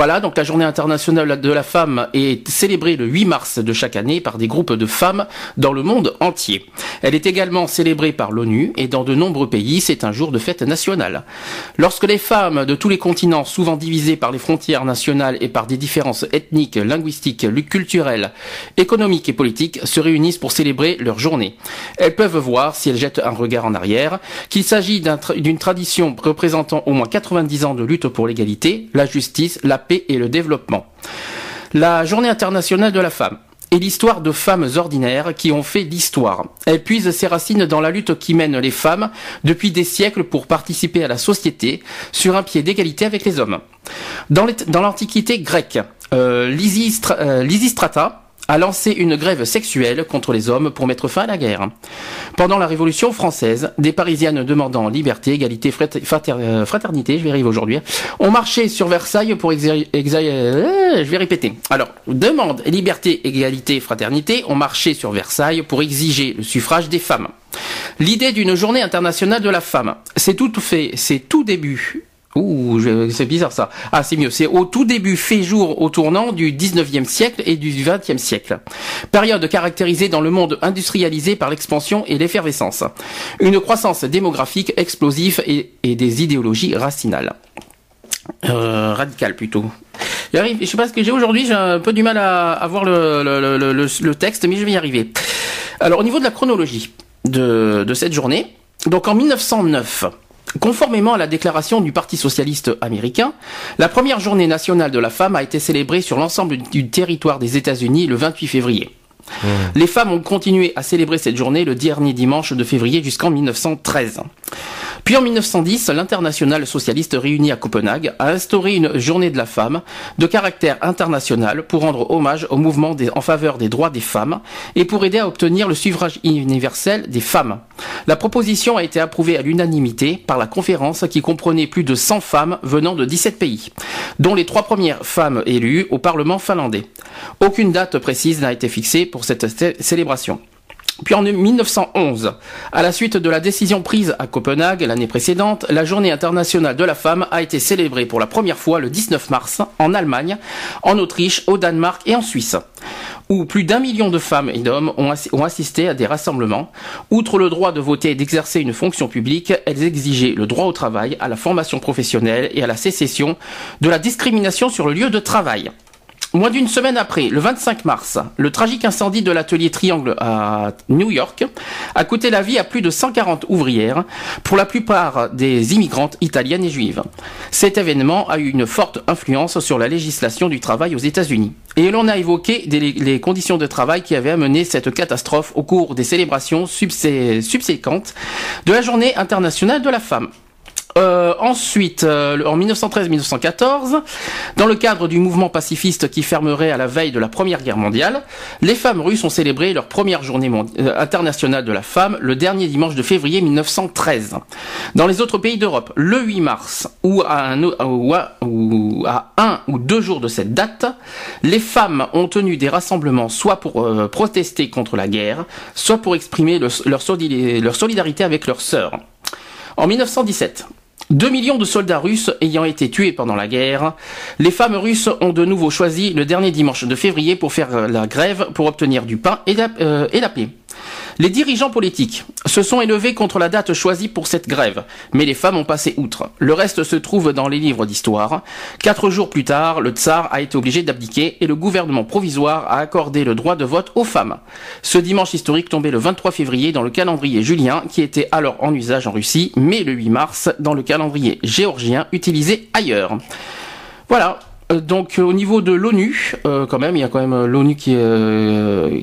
Voilà, donc la journée internationale de la femme est célébrée le 8 mars de chaque année par des groupes de femmes dans le monde entier. Elle est également célébrée par l'ONU et dans de nombreux pays, c'est un jour de fête nationale. Lorsque les femmes de tous les continents, souvent divisées par les frontières nationales et par des différences ethniques, linguistiques, culturelles, économiques et politiques, se réunissent pour célébrer leur journée, elles peuvent voir, si elles jettent un regard en arrière, qu'il s'agit d'une tradition représentant au moins 90 ans de lutte pour l'égalité, la justice, la et le développement. La journée internationale de la femme est l'histoire de femmes ordinaires qui ont fait l'histoire. Elle puise ses racines dans la lutte qui mène les femmes depuis des siècles pour participer à la société sur un pied d'égalité avec les hommes. Dans l'Antiquité grecque, euh, euh, Lysistrata, a lancé une grève sexuelle contre les hommes pour mettre fin à la guerre. Pendant la Révolution française, des Parisiennes demandant liberté, égalité, euh, fraternité, je vais arriver aujourd'hui, ont marché sur Versailles pour exercer... Euh, je vais répéter. Alors, demande, liberté, égalité, fraternité ont marché sur Versailles pour exiger le suffrage des femmes. L'idée d'une journée internationale de la femme, c'est tout fait, c'est tout début Ouh, c'est bizarre ça. Ah, c'est mieux. C'est au tout début fait jour au tournant du 19e siècle et du 20e siècle. Période caractérisée dans le monde industrialisé par l'expansion et l'effervescence. Une croissance démographique explosive et, des idéologies racinales. Euh, radicales plutôt. J'arrive, je sais pas ce que j'ai aujourd'hui, j'ai un peu du mal à, avoir le, le, texte, mais je vais y arriver. Alors au niveau de la chronologie de, de cette journée, donc en 1909, Conformément à la déclaration du Parti socialiste américain, la première journée nationale de la femme a été célébrée sur l'ensemble du territoire des États-Unis le 28 février. Mmh. Les femmes ont continué à célébrer cette journée le dernier dimanche de février jusqu'en 1913. Puis en 1910, l'international socialiste réuni à Copenhague a instauré une journée de la femme de caractère international pour rendre hommage au mouvement en faveur des droits des femmes et pour aider à obtenir le suffrage universel des femmes. La proposition a été approuvée à l'unanimité par la conférence qui comprenait plus de 100 femmes venant de 17 pays, dont les trois premières femmes élues au Parlement finlandais. Aucune date précise n'a été fixée pour cette célébration. Puis en 1911, à la suite de la décision prise à Copenhague l'année précédente, la journée internationale de la femme a été célébrée pour la première fois le 19 mars en Allemagne, en Autriche, au Danemark et en Suisse, où plus d'un million de femmes et d'hommes ont, assisté à des rassemblements. Outre le droit de voter et d'exercer une fonction publique, elles exigeaient le droit au travail, à la formation professionnelle et à la sécession de la discrimination sur le lieu de travail. Moins d'une semaine après, le 25 mars, le tragique incendie de l'atelier Triangle à New York a coûté la vie à plus de 140 ouvrières, pour la plupart des immigrantes italiennes et juives. Cet événement a eu une forte influence sur la législation du travail aux États-Unis. Et l'on a évoqué les conditions de travail qui avaient amené cette catastrophe au cours des célébrations subséquentes de la Journée internationale de la femme. Euh, ensuite, euh, en 1913-1914, dans le cadre du mouvement pacifiste qui fermerait à la veille de la Première Guerre mondiale, les femmes russes ont célébré leur première journée euh, internationale de la femme le dernier dimanche de février 1913. Dans les autres pays d'Europe, le 8 mars ou à, un, ou, deux jours de cette date, les femmes ont tenu des rassemblements soit pour protester contre la guerre, soit pour exprimer leur solidarité avec leurs sœurs. En 1917, 2 millions de soldats russes ayant été tués pendant la guerre, les femmes russes ont de nouveau choisi le dernier dimanche de février pour faire la grève pour obtenir du pain et la, euh, paix. Les dirigeants politiques se sont élevés contre la date choisie pour cette grève, mais les femmes ont passé outre. Le reste se trouve dans les livres d'histoire. Quatre jours plus tard, le tsar a été obligé d'abdiquer et le gouvernement provisoire a accordé le droit de vote aux femmes. Ce dimanche historique tombait le 23 février dans le calendrier julien qui était alors en usage en Russie, mais le 8 mars dans le calendrier géorgien utilisé ailleurs. Voilà, donc au niveau de l'ONU, euh, quand même, il y a quand même l'ONU qui,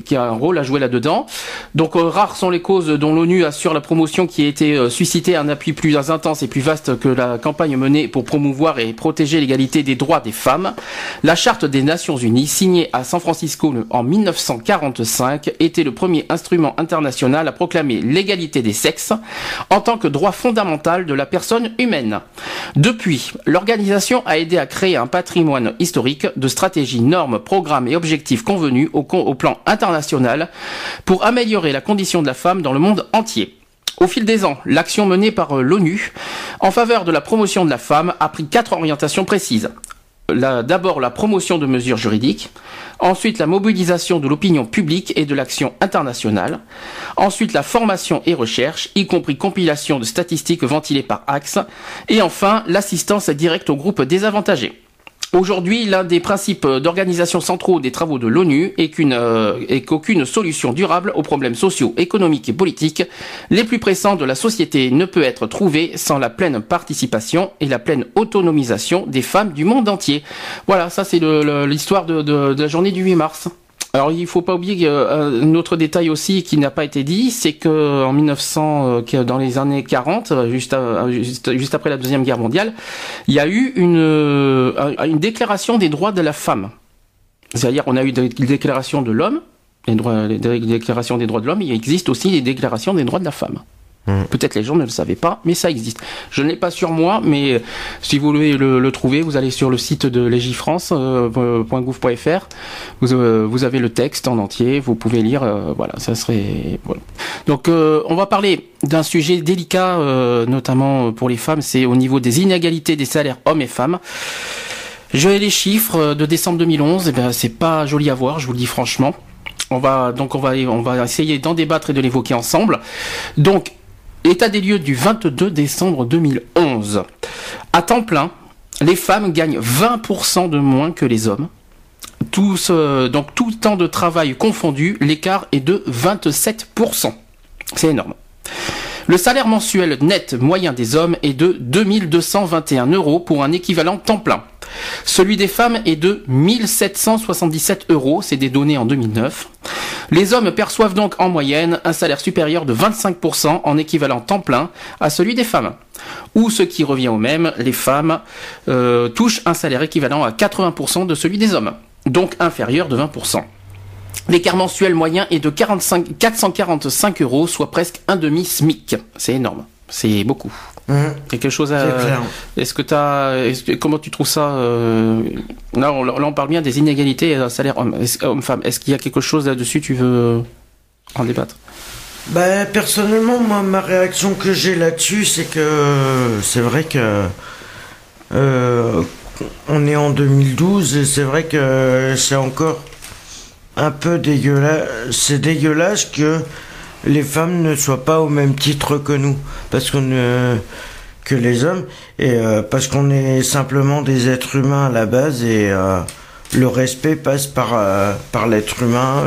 qui a un rôle à jouer là-dedans. Donc rares sont les causes dont l'ONU assure la promotion qui a été suscitée un appui plus intense et plus vaste que la campagne menée pour promouvoir et protéger l'égalité des droits des femmes. La charte des Nations Unies, signée à San Francisco en 1945, était le premier instrument international à proclamer l'égalité des sexes en tant que droit fondamental de la personne humaine. Depuis, l'organisation a aidé à créer un patrimoine historique de stratégies, normes, programmes et objectifs convenus au, au plan international pour améliorer la condition de la femme dans le monde entier. Au fil des ans, l'action menée par euh, l'ONU en faveur de la promotion de la femme a pris quatre orientations précises. D'abord la promotion de mesures juridiques, ensuite la mobilisation de l'opinion publique et de l'action internationale, ensuite la formation et recherche, y compris compilation de statistiques ventilées par Axe, et enfin l'assistance directe aux groupes désavantagés. Aujourd'hui, l'un des principes d'organisation centraux des travaux de l'ONU euh, est qu'aucune solution durable aux problèmes sociaux, économiques et politiques les plus pressants de la société ne peut être trouvée sans la pleine participation et la pleine autonomisation des femmes du monde entier. Voilà, ça c'est l'histoire de la journée du 8 mars. Alors il faut pas oublier euh, un autre détail aussi qui n'a pas été dit, c'est que en 1900, euh, dans les années 40, euh, juste, après la deuxième guerre mondiale, il y a eu une, une déclaration des droits de la femme. C'est-à-dire on a eu des déclarations de l'homme, les, droits, les déclarations des droits de l'homme, il existe aussi des déclarations des droits de la femme. Mm. Peut-être les gens ne le savaient pas, mais ça existe. Je ne l'ai pas sur moi, mais euh, si vous voulez le, trouver, vous allez sur le site de légifrance.gouv.fr. Euh, vous, euh, vous avez le texte en entier, vous pouvez lire. voilà, ça serait. Voilà. Donc, on va parler d'un sujet délicat, notamment pour les femmes. C'est au niveau des inégalités des salaires hommes et femmes. J'ai les chiffres de décembre 2011. Et ben, c'est pas joli à voir, je vous le dis franchement. On va donc on va on va essayer d'en débattre et de l'évoquer ensemble. Donc État des lieux du 22 décembre 2011. À temps plein, les femmes gagnent 20% de moins que les hommes. Tous, donc tout temps de travail confondu, l'écart est de 27%. C'est énorme. Le salaire mensuel net moyen des hommes est de 2221 euros pour un équivalent temps plein. Celui des femmes est de 1777 euros, c'est des données en 2009. Les hommes perçoivent donc en moyenne un salaire supérieur de 25% en équivalent temps plein à celui des femmes. Ou ce qui revient au même, les femmes euh, touchent un salaire équivalent à 80% de celui des hommes, donc inférieur de 20%. L'écart mensuel moyen est de 45, 445 euros, soit presque un demi-SMIC. C'est énorme. C'est beaucoup. Mmh. quelque chose à. Est-ce que tu as. comment tu trouves ça euh... là, on, parle bien des inégalités euh, salaire homme-femme. Est-ce qu'il y a quelque chose là-dessus Tu veux en débattre? Bah, personnellement, moi, ma réaction que j'ai là-dessus, c'est que c'est vrai que euh, on est en 2012 et c'est vrai que c'est encore un peu dégueulasse. C'est dégueulasse que les femmes ne soient pas au même titre que nous, parce qu'on que les hommes, et euh, parce qu'on est simplement des êtres humains à la base, et euh, le respect passe par, euh, par l'être humain.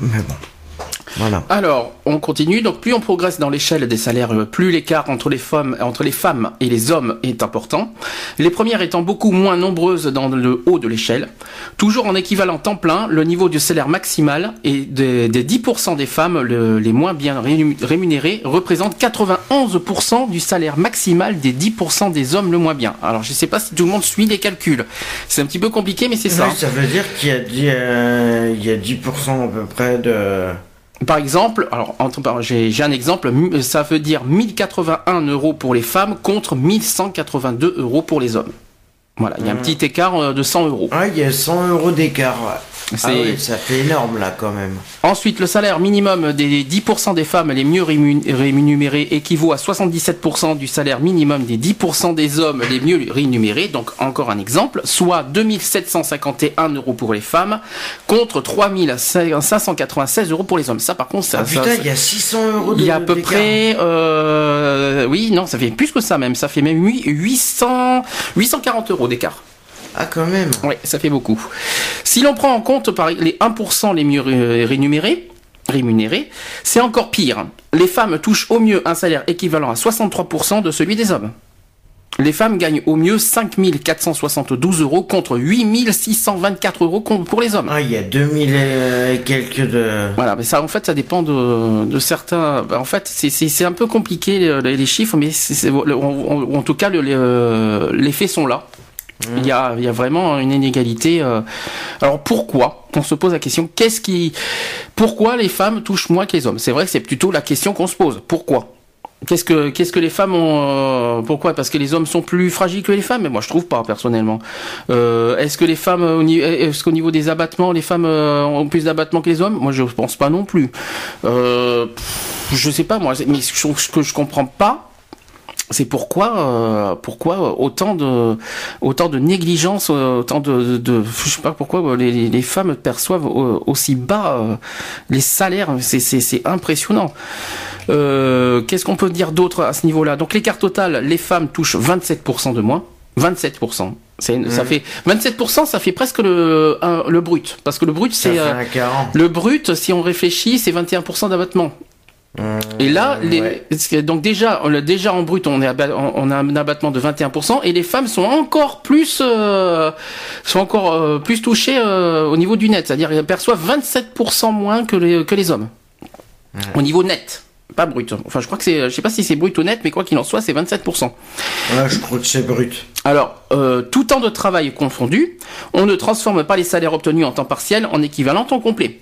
mais bon. Alors, on continue. Donc, plus on progresse dans l'échelle des salaires, euh, plus l'écart entre les femmes, entre les femmes et les hommes est important. Les premières étant beaucoup moins nombreuses dans le haut de l'échelle. Toujours en équivalent temps plein, le niveau du salaire maximal et des, 10% des femmes les moins bien rémunérées représente 91% du salaire maximal des 10% des hommes le moins bien. Alors, je ne sais pas si tout le monde suit les calculs. C'est un petit peu compliqué, mais c'est ça. Ça veut dire qu'il y a, il y a 10% à peu près de par exemple, alors j'ai un exemple, ça veut dire 1081 euros pour les femmes contre 1182 euros pour les hommes. Voilà, il y a un mmh. petit écart euh, de 100 euros. Ah, il y a 100 euros d'écart. Ah oui, ça fait énorme là quand même. Ensuite, le salaire minimum des 10% des femmes les mieux rémunérées équivaut à 77% du salaire minimum des 10% des hommes les mieux rémunérés. Donc encore un exemple, soit 2751 euros pour les femmes contre 3596 euros pour les hommes. Ça par contre, ça... Ah putain, il y a 600 euros Il y a à peu près... Euh, oui, non, ça fait plus que ça même. Ça fait même 800, 840 euros d'écart. Ah, quand même. Oui, ça fait beaucoup. Si l'on prend en compte par les 1% les mieux rémunérés, rémunérés, c'est encore pire. Les femmes touchent au mieux un salaire équivalent à 63% de celui des hommes. les femmes gagnent au mieux 5472 euros contre 8624 euros pour les hommes. Ah, il y a 2000 et quelques de... Voilà, mais ça, en fait, ça dépend de, de certains... En fait, c'est un peu compliqué les, les chiffres, mais en, tout cas, le, les faits sont là. Il y, a, y a vraiment une inégalité. Euh. Alors pourquoi On se pose la question. Qu'est-ce qui, pourquoi les femmes touchent moins que les hommes? C'est vrai que c'est plutôt la question qu'on se pose. Pourquoi? Qu'est-ce que qu'est-ce que les femmes ont euh, Pourquoi? Parce que les hommes sont plus fragiles que les femmes? Mais moi, je trouve pas personnellement. Euh, est-ce que les femmes, est-ce qu'au niveau des abattements, les femmes ont plus d'abattements que les hommes? Moi, je pense pas non plus. Euh, je sais pas moi. Mais ce que je comprends pas, c'est pourquoi euh, pourquoi autant de autant de négligence autant de, de je sais pas pourquoi les, les femmes perçoivent aussi bas euh, les salaires c'est c'est impressionnant euh, qu'est-ce qu'on peut dire d'autre à ce niveau-là? Donc l'écart total les femmes touchent 27% de moins 27%. C'est, Ça fait 27%, ça fait presque le, le brut. Parce que le brut, c'est le brut. Si on réfléchit, c'est 21% d'abattement. Euh, et là, les, donc déjà, on, déjà en brut, on, est on, a un abattement de 21%, et les femmes sont encore plus, euh, sont encore euh, plus touchées au niveau du net, c'est-à-dire qu'elles perçoivent 27% moins que les, que les hommes, au niveau net pas brut. Enfin, je crois que c'est, je sais pas si c'est brut ou net, mais quoi qu'il en soit, c'est 27%. Ouais, je crois que c'est brut. Alors, euh, tout temps de travail confondu, on ne transforme pas les salaires obtenus en temps partiel en équivalent temps complet.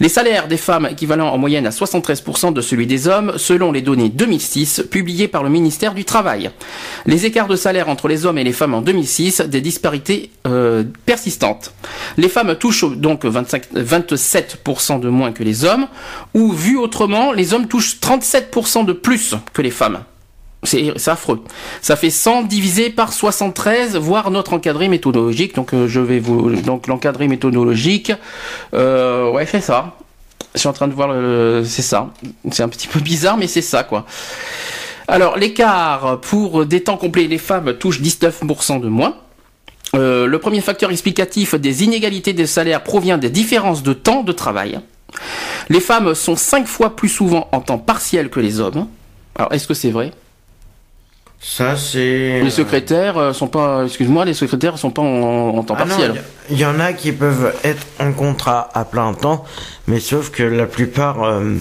Les salaires des femmes équivalent en moyenne à 73% de celui des hommes, selon les données 2006 publiées par le ministère du Travail. Les écarts de salaire entre les hommes et les femmes en 2006, des disparités euh, persistantes. Les femmes touchent donc 25, 27% de moins que les hommes, ou vu autrement, les hommes touchent 37% de plus que les femmes. C'est affreux. Ça fait 100 divisé par 73, voire notre encadré méthodologique. Donc euh, je vais vous donc l'encadré méthodologique. Euh, ouais, c'est ça. Je suis en train de voir c'est ça. C'est un petit peu bizarre, mais c'est ça quoi. Alors l'écart pour des temps complets, les femmes touchent 19% de moins. Euh, le premier facteur explicatif des inégalités de salaire provient des différences de temps de travail. Les femmes sont 5 fois plus souvent en temps partiel que les hommes. Alors est-ce que c'est vrai? Ça, c'est. Les secrétaires euh, sont pas. Excuse-moi, les secrétaires sont pas en, temps ah partiel. Il y, en a qui peuvent être en contrat à plein temps, mais sauf que la plupart. Euh,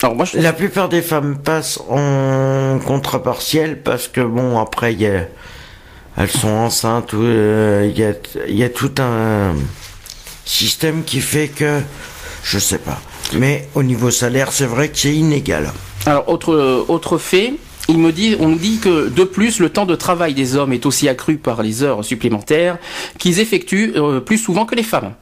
Alors moi, La plupart des femmes passent en contrat partiel parce que bon, après, y a... elles sont enceintes, euh, il y, a... y a tout un système qui fait que. Je sais pas. Mais au niveau salaire, c'est vrai que c'est inégal. Alors, autre, autre fait, il me dit, on dit que de plus, le temps de travail des hommes est aussi accru par les heures supplémentaires qu'ils effectuent euh, plus souvent que les femmes.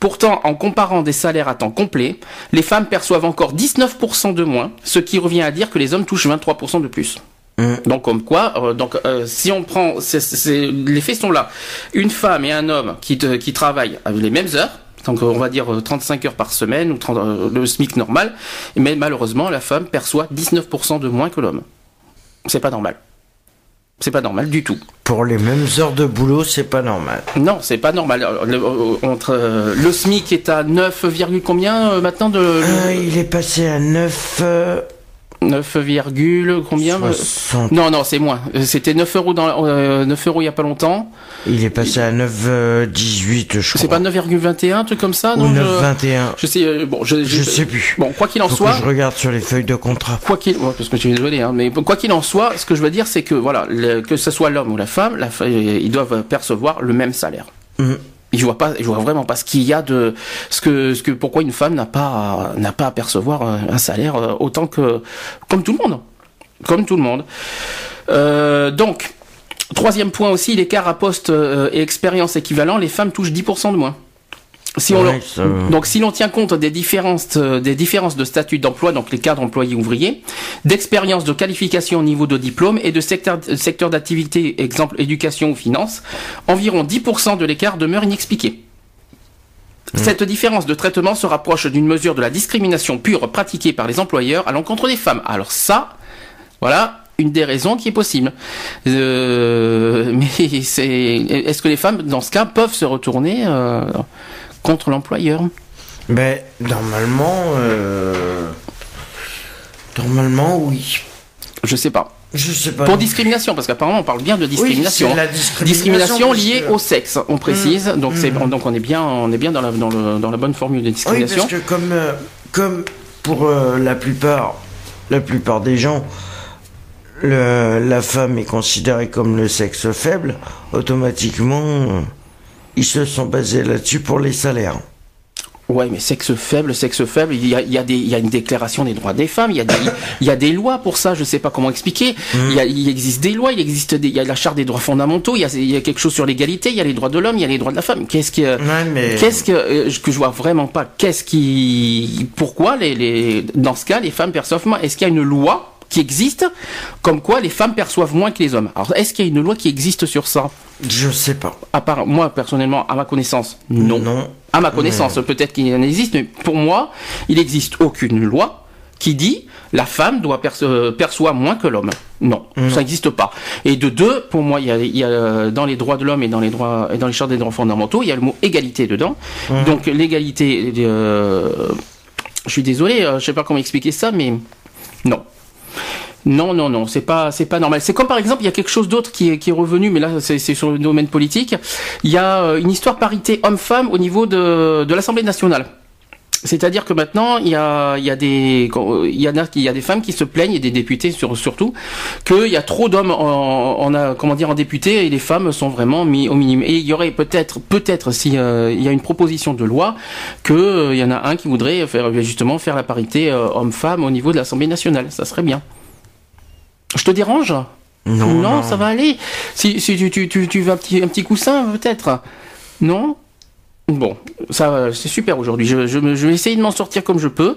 Pourtant, en comparant des salaires à temps complet, les femmes perçoivent encore 19% de moins, ce qui revient à dire que les hommes touchent 23% de plus. Mmh. Donc comme quoi, euh, donc euh, si on prend, les faits sont là. Une femme et un homme qui, qui travaillent les mêmes heures, donc on va dire 35 heures par semaine ou le SMIC normal, mais malheureusement la femme perçoit 19% de moins que l'homme. C'est pas normal. C'est pas normal du tout. Pour les mêmes heures de boulot, c'est pas normal. Non, c'est pas normal. Le, euh, entre, euh, le SMIC est à 9, combien euh, maintenant de. il est passé à 9. 9, combien Non, non, c'est moins. C'était 9 euros dans 9 euros il y a pas longtemps. Il est passé à 9,18 je crois. C'est pas 9,21 un truc comme ça non 9,21. Je, sais bon, je, je, sais plus. Bon, quoi qu'il en soit. Que je regarde sur les feuilles de contrat. Quoi qu'il, parce que je suis désolé, hein, mais quoi qu'il en soit, ce que je veux dire, c'est que voilà, que ce soit l'homme ou la femme, la, ils doivent percevoir le même salaire. Mmh. Je vois pas, je vois vraiment pas ce qu'il y a de, ce que, ce que, pourquoi une femme n'a pas, n'a pas à percevoir un salaire euh, autant que, comme tout le monde, comme tout le monde. Euh, donc, troisième point aussi, l'écart à poste euh, et expérience équivalent, les femmes touchent 10% de moins. Si on Donc si l'on tient compte des différences, euh, des différences de statut d'emploi, donc les cadres employés ouvriers, d'expérience, de qualification au niveau de diplôme et de secteur, secteur d'activité, exemple éducation ou finance, environ 10% de l'écart demeure inexpliqué. Mmh. Cette différence de traitement se rapproche d'une mesure de la discrimination pure pratiquée par les employeurs à l'encontre des femmes. Alors ça, voilà, une des raisons qui est possible. Euh, mais c'est, est-ce que les femmes, dans ce cas, peuvent se retourner euh, contre l'employeur Ben, normalement, euh... normalement, oui. Je sais pas. Je sais pas. Pour discrimination, parce qu'apparemment on parle bien de discrimination. la discrimination, liée que- au sexe, on précise. Mm, donc c'est mm. donc on est bien on est bien dans la dans, le- dans la bonne formule de Oui, discrimination. parce que comme, euh, comme pour euh, la plupart, la plupart des gens, le- la femme est considérée comme le sexe faible, automatiquement, ils se sont basés là-dessus pour les salaires. Ouais, mais sexe faible, sexe faible, il y a, il y a des, il y a une déclaration des droits des femmes, il y a des, il y a des lois pour ça, je sais pas comment expliquer. Il, y a, il existe des lois, il existe des, il y a la charte des droits fondamentaux, il y a, il y a quelque chose sur l'égalité, il y a les droits de l'homme, il y a les droits de la femme. Qu'est-ce que, Ouais, mais qu'est-ce que, euh, que je vois vraiment pas, qu'est-ce qui, pourquoi les, les, dans ce cas, les femmes perçoivent moins? Est-ce qu'il y a une loi qui existe, comme quoi les femmes perçoivent moins que les hommes? Alors, est-ce qu'il y a une loi qui existe sur ça? je sais pas. À part, moi, personnellement, à ma connaissance, non. Non. À ma connaissance, peut-être qu'il en existe, mais pour moi, il n'existe aucune loi qui dit la femme doit euh, perçoit moins que l'homme. Non, ça n'existe pas. Et de deux, pour moi, il y a, il y a, euh, dans les droits de l'homme et dans les droits et dans les chartes des droits fondamentaux, il y a le mot égalité dedans. Donc l'égalité, euh, je suis désolé, je sais pas comment expliquer ça, mais non. Non, non, non, c'est pas, c'est pas normal. C'est comme par exemple, il y a quelque chose d'autre qui est, revenu, mais là, c'est sur le domaine politique. Il y a euh, une histoire parité homme-femme au niveau de l'Assemblée nationale. C'est-à-dire que maintenant, il y a, il y a des, il y a, il y a des femmes qui se plaignent et des députés sur, surtout qu'il y a trop d'hommes en, en, a- comment dire, en députés et les femmes sont vraiment mis au minimum. Et il y aurait peut-être, peut-être, si euh, il y a une proposition de loi, que euh, y en a un qui voudrait faire justement faire la parité euh, homme-femme au niveau de l'Assemblée nationale. Ça serait bien. Je te dérange? Non, non. ça va aller. Si, si tu, tu, tu, tu veux un petit, un petit coussin, peut-être. Non? Bon, ça, c'est super aujourd'hui. Je, je, me- je vais essayer de m'en sortir comme je peux.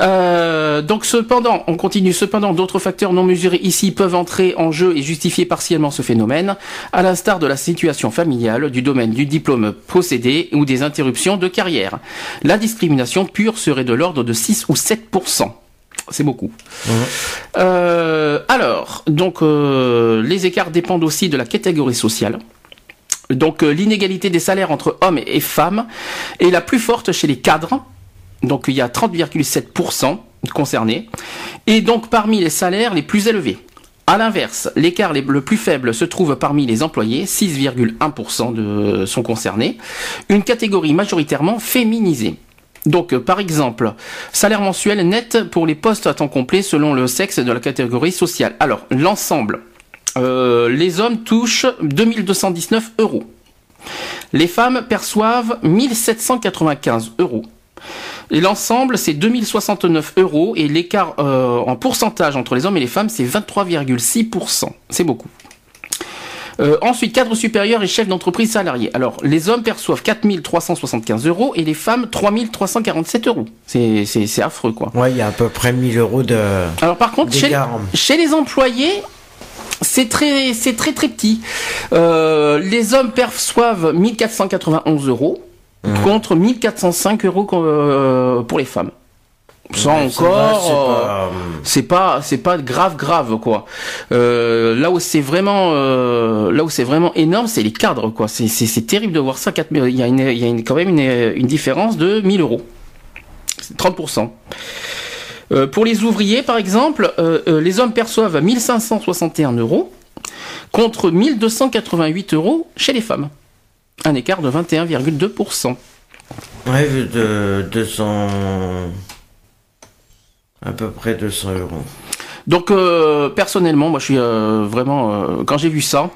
Euh, donc, cependant, on continue. Cependant, d'autres facteurs non mesurés ici peuvent entrer en jeu et justifier partiellement ce phénomène, à l'instar de la situation familiale, du domaine du diplôme possédé ou des interruptions de carrière. La discrimination pure serait de l'ordre de 6 ou 7% c'est beaucoup. Euh, alors, donc euh, les écarts dépendent aussi de la catégorie sociale. Donc euh, l'inégalité des salaires entre hommes et femmes est la plus forte chez les cadres. Donc il y a 30,7% concernés. Et donc parmi les salaires les plus élevés. À l'inverse, l'écart le plus faible se trouve parmi les employés, 6,1% de sont concernés, une catégorie majoritairement féminisée. Donc, euh, par exemple, salaire mensuel net pour les postes à temps complet selon le sexe de la catégorie sociale. Alors, l'ensemble, euh, les hommes touchent 2219 euros. Les femmes perçoivent 1795 euros. Et l'ensemble, c'est 2069 euros et l'écart euh, en pourcentage entre les hommes et les femmes, c'est 23,6%. C'est beaucoup. Euh, ensuite, cadre supérieur et chef d'entreprise salarié. Alors, les hommes perçoivent 4375 euros et les femmes 3347 euros. C'est, affreux, quoi. Ouais, il y a à peu près 1000 euros de. Alors, par contre, chez les employés, c'est très, c'est très, très petit. Euh, les hommes perçoivent 1491 euros contre 1405 euros euh, pour les femmes. Ça Ouais, encore. c'est euh, pas, c'est pas grave grave quoi euh, là où c'est vraiment euh, là où c'est vraiment énorme c'est les cadres quoi c'est c'est c'est terrible de voir ça 4 000 il y a une il y a une, quand même une, une différence de 1000 euros C'est 30 euh, pour les ouvriers par exemple euh, euh, les hommes perçoivent 1561 euros contre 1288 euros chez les femmes un écart de 21,2% Ouais, de 200. À peu près 200 euros. Donc euh, personnellement, moi je suis vraiment quand j'ai vu ça,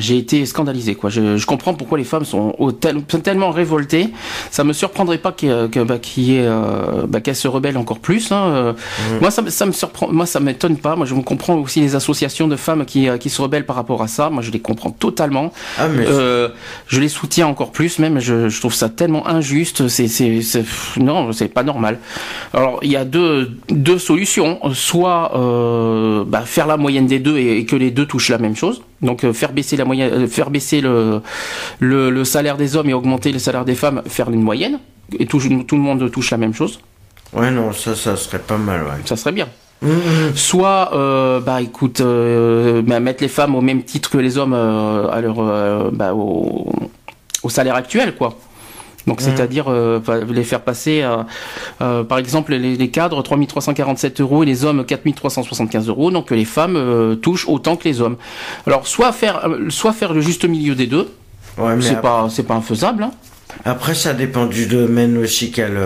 j'ai été scandalisé quoi. Je, je comprends pourquoi les femmes sont au tel- sont tellement révoltées. Ça me surprendrait pas que, bah, euh, bah, qu'elles se rebellent encore plus. Hein. Euh, Moi ça, me- ça me surprend, moi ça m'étonne pas. Moi je me comprends aussi les associations de femmes qui, euh, qui se rebellent par rapport à ça. Moi je les comprends totalement. Ah, mais. Euh, je les soutiens encore plus, même. Je, je trouve ça tellement injuste. C'est, non, c'est pas normal. Alors, il y a deux, deux solutions. Soit euh, bah, faire la moyenne des deux et, et que les deux touchent la même chose. Donc, euh, faire baisser la moyenne, euh, faire baisser le, le, le salaire des hommes et augmenter le salaire des femmes, faire une moyenne et tout, tout le monde touche la même chose. Ouais, non, ça, ça serait pas mal, ouais. Ça serait bien. Mhm. Soit, euh, bah écoute, euh, bah, mettre les femmes au même titre que les hommes euh, à leur, bah, au, au salaire actuel, quoi. Donc, c'est-à-dire euh, les faire passer, euh, euh, par exemple, les, les cadres 3347 euros et les hommes 4375 euros. Donc, que les femmes euh, touchent autant que les hommes. Alors, soit faire, euh, soit faire le juste milieu des deux. Ouais, C'est pas, c'est pas infaisable. Hein. après, ça dépend du domaine aussi qu'elle.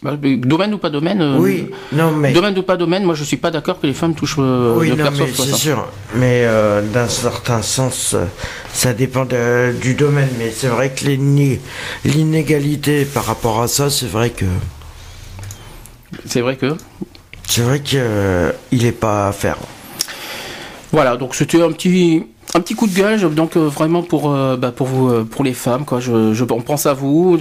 Bah, Domaine ou pas domaine. euh, Oui, non, mais. Domaine ou pas domaine, moi je suis pas d'accord que les femmes touchent euh, Oui, ne non, mais c'est sûr. Mais euh, d'un certain sens, euh, ça dépend de- du domaine. Mais c'est vrai que l'iné- l'inégalité par rapport à ça, c'est vrai que C'est vrai que. c'est vrai que euh, il est pas à faire. Voilà, donc c'était un petit un petit coup de gueule, donc euh, vraiment pour euh, bah, pour vous euh, pour les femmes quoi. Je, je on pense à vous.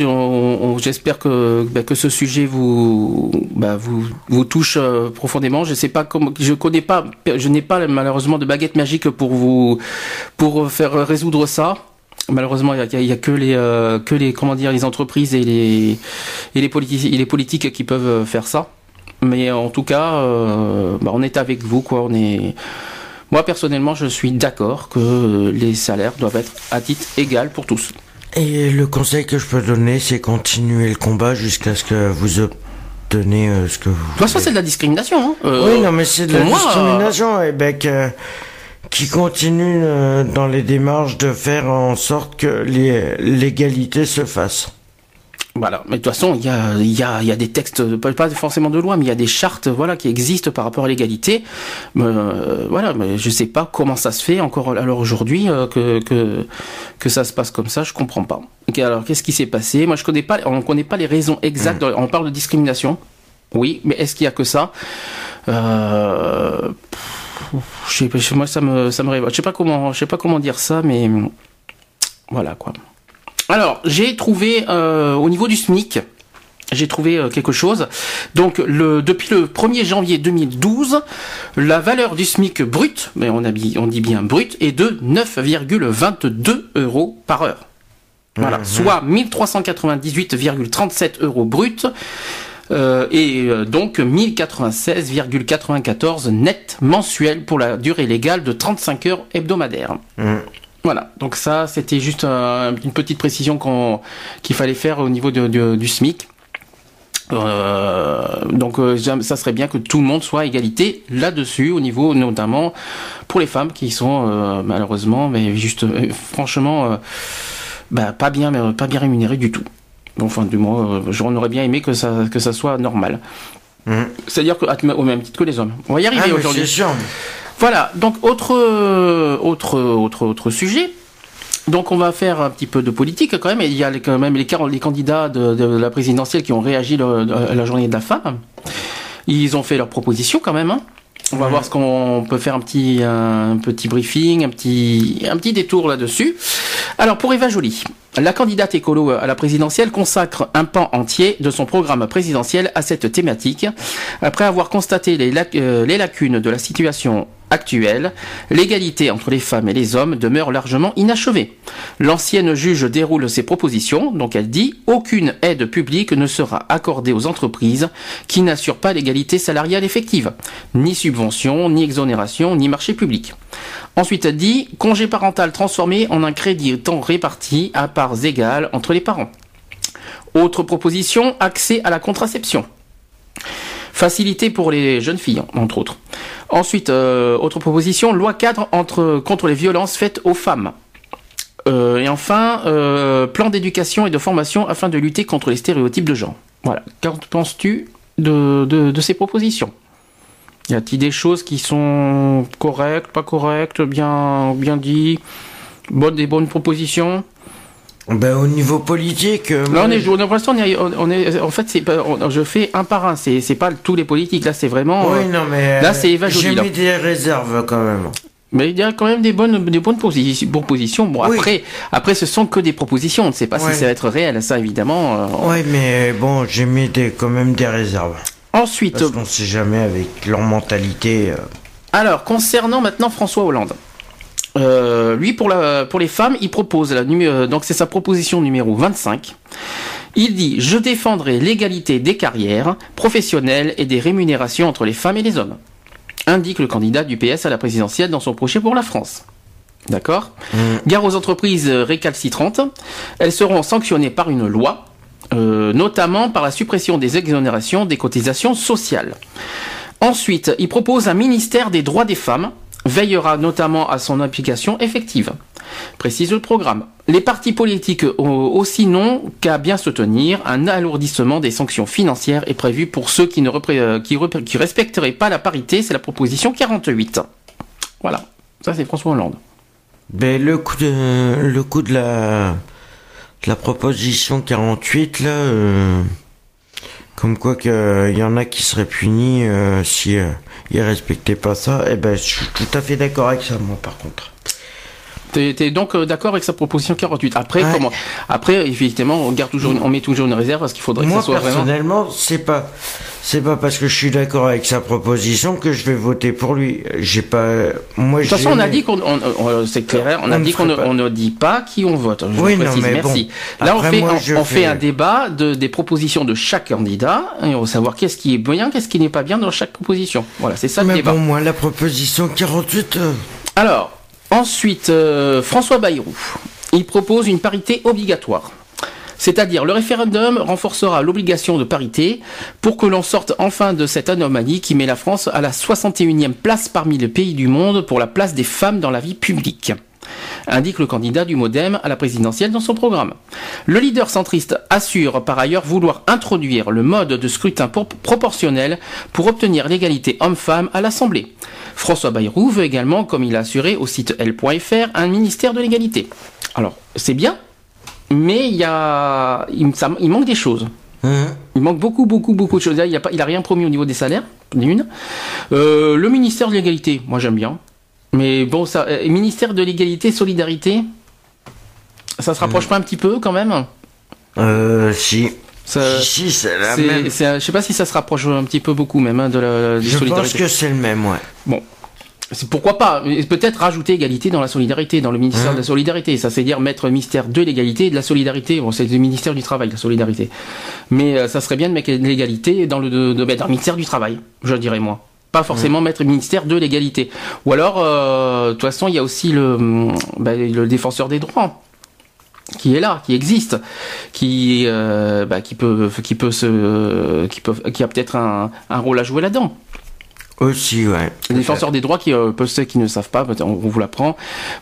J'espère que bah, que ce sujet vous bah, vous vous touche euh, profondément. Je sais pas comment, je connais pas, je n'ai pas malheureusement de baguette magique pour vous pour faire résoudre ça. Malheureusement, il y a, il y a que les euh, que les comment dire les entreprises et les et les politiques les politiques qui peuvent faire ça. Mais en tout cas, euh, bah, on est avec vous quoi. On est moi, personnellement, je suis d'accord que euh, les salaires doivent être à titre égal pour tous. Et le conseil que je peux donner, c'est continuer le combat jusqu'à ce que vous obtenez euh, ce que vous. De toute façon, c'est de la discrimination. Hein. Euh, Oui, non, mais c'est de la moi, discrimination, et ben que- qui continue euh, dans les démarches de faire en sorte que les- l'égalité se fasse. Voilà, mais de toute façon, il y a, y, a, y a des textes, pas forcément de loi, mais il y a des chartes voilà, qui existent par rapport à l'égalité. Euh, voilà, mais je sais pas comment ça se fait encore alors aujourd'hui euh, que, que, que ça se passe comme ça, je comprends pas. Alors, qu'est-ce qui s'est passé? Moi, je connais pas, on connaît pas les raisons exactes. On parle de discrimination, oui, mais est-ce qu'il y a que ça? Euh, je sais pas, moi ça me ça me révolte. Je sais pas comment je sais pas comment dire ça mais voilà quoi. Alors, j'ai trouvé euh, au niveau du SMIC, j'ai trouvé euh, quelque chose. Donc, le, depuis le 1er janvier 2012, la valeur du SMIC brut, mais on, a, on dit bien brut, est de 9,22 euros par heure. Voilà, soit 1398,37 euros brut. euh, et euh, donc 1096,94 net mensuel pour la durée légale de 35 heures hebdomadaires. Mm. Voilà, donc ça c'était juste euh, une petite précision qu'il fallait faire au niveau de- de- du SMIC. Euh, donc euh, ça serait bien que tout le monde soit à égalité là-dessus, au niveau notamment pour les femmes qui sont euh, malheureusement, mais juste euh, franchement, bah, pas bien, mais pas bien rémunérées du tout. Enfin, du moins, j'en aurais bien aimé que ça que ça soit normal. Mm. C'est-à-dire que au même titre que les hommes. On va y Ah, arriver aujourd'hui. Voilà, donc autre, autre, autre, autre sujet. Donc on va faire un petit peu de politique quand même. Et il y a quand même les, les candidats de, de la présidentielle qui ont réagi le- à la journée de la femme. Ils ont fait leurs propositions quand même. hein. On va voir ce qu'on peut faire un petit, un petit briefing, un petit, un petit détour là-dessus. Alors pour Eva Joly, la candidate écolo à la présidentielle consacre un pan entier de son programme présidentiel à cette thématique. Après avoir constaté les, lac- euh, les lacunes de la situation actuelle, l'égalité entre les femmes et les hommes demeure largement inachevée. L'ancienne juge déroule ses propositions, donc elle dit aucune aide publique ne sera accordée aux entreprises qui n'assurent pas l'égalité salariale effective, ni subvention, ni exonération, ni marché public. Ensuite, elle dit congé parental transformé en un crédit temps réparti à parts égales entre les parents. Autre proposition, accès à la contraception. Facilité pour les jeunes filles, entre autres. Ensuite, euh, autre proposition, loi cadre entre, contre les violences faites aux femmes. Euh, et enfin, euh, plan d'éducation et de formation afin de lutter contre les stéréotypes de genre. Voilà. Qu'en penses-tu de, de, de ces propositions? Y a-t-il des choses qui sont correctes, pas correctes, bien, bien dit, bonnes, des bonnes propositions? Ben, au niveau politique. euh, Là, on est, pour l'instant, on est, on est, en fait, c'est pas, on- je fais un par un. C'est, c'est pas tous les politiques. Là, c'est vraiment. Oui, euh, non, mais. là, euh, c'est Eva J'ai là. mis des réserves quand même. Mais il y a quand même des bonnes, des bonnes posi- propositions. Bon, Oui. après, après, ce sont que des propositions. On ne sait pas Ouais. si ça va être réel. Ça, évidemment. euh, Ouais, mais bon, j'ai mis des, quand même des réserves. Ensuite, Parce qu'on sait jamais avec leur mentalité. euh. alors, concernant maintenant François Hollande. Euh, lui, pour, la, pour les femmes, il propose, la euh, donc c'est sa proposition numéro 25. Il dit Je défendrai l'égalité des carrières professionnelles et des rémunérations entre les femmes et les hommes. Indique le candidat du PS à la présidentielle dans son projet pour la France. D'accord? Gare aux entreprises récalcitrantes. Elles seront sanctionnées par une loi, euh, notamment par la suppression des exonérations des cotisations sociales. Ensuite, il propose un ministère des droits des femmes, veillera notamment à son application effective. Précise le programme. Les partis politiques aussi non qu'à bien se tenir. Un alourdissement des sanctions financières est prévu pour ceux qui ne euh, respecteraient pas la parité. C'est la proposition 48. Voilà. Ça, c'est François Hollande. Ben, le coup de, le coup de la, proposition 48, là, euh, comme quoi que il y en a qui seraient punis euh, si euh, ils respectaient pas ça, eh ben, je suis tout à fait d'accord avec ça, moi, par contre. T'es t'es donc euh, d'accord avec sa proposition 48. Après, Ouais. comment Après, effectivement, on garde toujours, on met toujours une réserve parce qu'il faudrait Moi, que ça soit vraiment. personnellement, c'est pas, c'est pas parce que je suis d'accord avec sa proposition que je vais voter pour lui. J'ai pas, moi, De toute façon, on a dit qu'on, on- on- c'est clair, on a On ne dit qu'on ne, on ne dit pas qui on vote. Je Oui, non, mais bon. merci. Là, on fait, moi, on, fait un débat de, des propositions de chaque candidat et on va savoir qu'est-ce qui est bien, qu'est-ce qui n'est pas bien dans chaque proposition. Voilà, c'est ça le Mais débat. bon, moi, la proposition 48, euh, Alors, ensuite, euh, François Bayrou, il propose une parité obligatoire. C'est-à-dire, le référendum renforcera l'obligation de parité pour que l'on sorte enfin de cette anomalie qui met la France à la 61e place parmi les pays du monde pour la place des femmes dans la vie publique indique le candidat du Modem à la présidentielle dans son programme. Le leader centriste assure par ailleurs vouloir introduire le mode de scrutin pour- proportionnel pour obtenir l'égalité homme-femme à l'Assemblée. François Bayrou veut également, comme il a assuré au site L.fr, un ministère de l'égalité. Alors, c'est bien, mais il y a, il, ça- il manque des choses. hein, Il manque beaucoup, beaucoup, beaucoup de choses. Là, Il n'a rien promis au niveau des salaires, d'une. Euh, le ministère de l'égalité, moi j'aime bien. Mais bon, ça, euh, ministère de l'égalité, solidarité, ça se rapproche pas un petit peu quand même euh, si. Ça- si, si, c'est la même. Je sais pas si ça se rapproche un petit peu beaucoup même hein, de la de Je pense que c'est le même, ouais. Bon, pourquoi pas. Peut-être rajouter égalité dans la solidarité, dans le ministère de la solidarité. Ça, c'est dire mettre ministère de l'égalité et de la solidarité. Bon, c'est le ministère du travail, la solidarité. Mais euh, ça serait bien de mettre l'égalité dans le dans le ministère du travail, je dirais moi. Pas forcément mettre ministère de l'égalité. Ou alors, euh, de toute façon, il y a aussi le, hum, bah, le défenseur des droits qui est là, qui existe, qui euh, bah, qui peut qui peut se qui peut qui a peut-être un, un rôle à jouer là-dedans. Aussi, ouais. Les défenseurs des droits qui, euh, ceux qui ne savent pas, on vous l'apprend,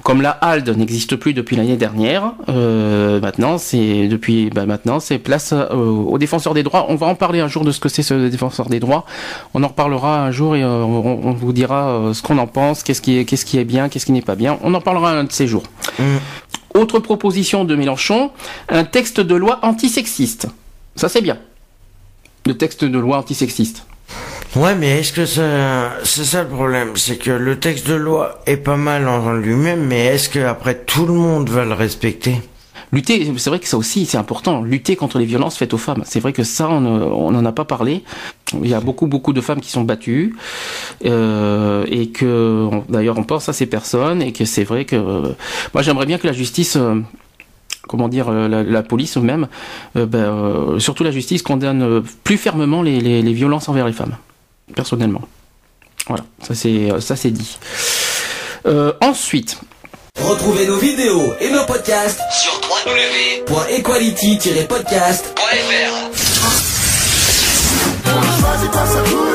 comme la HALD n'existe plus depuis l'année dernière, euh, maintenant c'est depuis bah, maintenant c'est place euh, aux défenseurs des droits. On va en parler un jour de ce que c'est ce défenseur des droits. On en reparlera un jour et euh, on, on vous dira euh, ce qu'on en pense, qu'est-ce qui est qu'est-ce qui est bien, qu'est-ce qui n'est pas bien. On en parlera un de ces jours. Mm. Autre proposition de Mélenchon, un texte de loi antisexiste. Ça c'est bien. Le texte de loi antisexiste. Ouais, mais est-ce que ça, c'est ça le problème, c'est que le texte de loi est pas mal en lui-même, mais est-ce que après tout le monde va le respecter? Lutter, c'est vrai que ça aussi, c'est important. Lutter contre les violences faites aux femmes. C'est vrai que ça, on ne- on n'en a pas parlé. Il y a beaucoup, beaucoup de femmes qui sont battues. euh, et que, d'ailleurs, on pense à ces personnes. Et que c'est vrai que. moi, j'aimerais bien que la justice. euh, Comment dire, euh, la, police même, euh, ben, euh, surtout la justice condamne euh, plus fermement les violences envers les femmes, personnellement. Voilà, ça c'est ça c'est dit. Euh, ensuite, Retrouvez nos vidéos et nos podcasts sur www.equality-podcast.fr.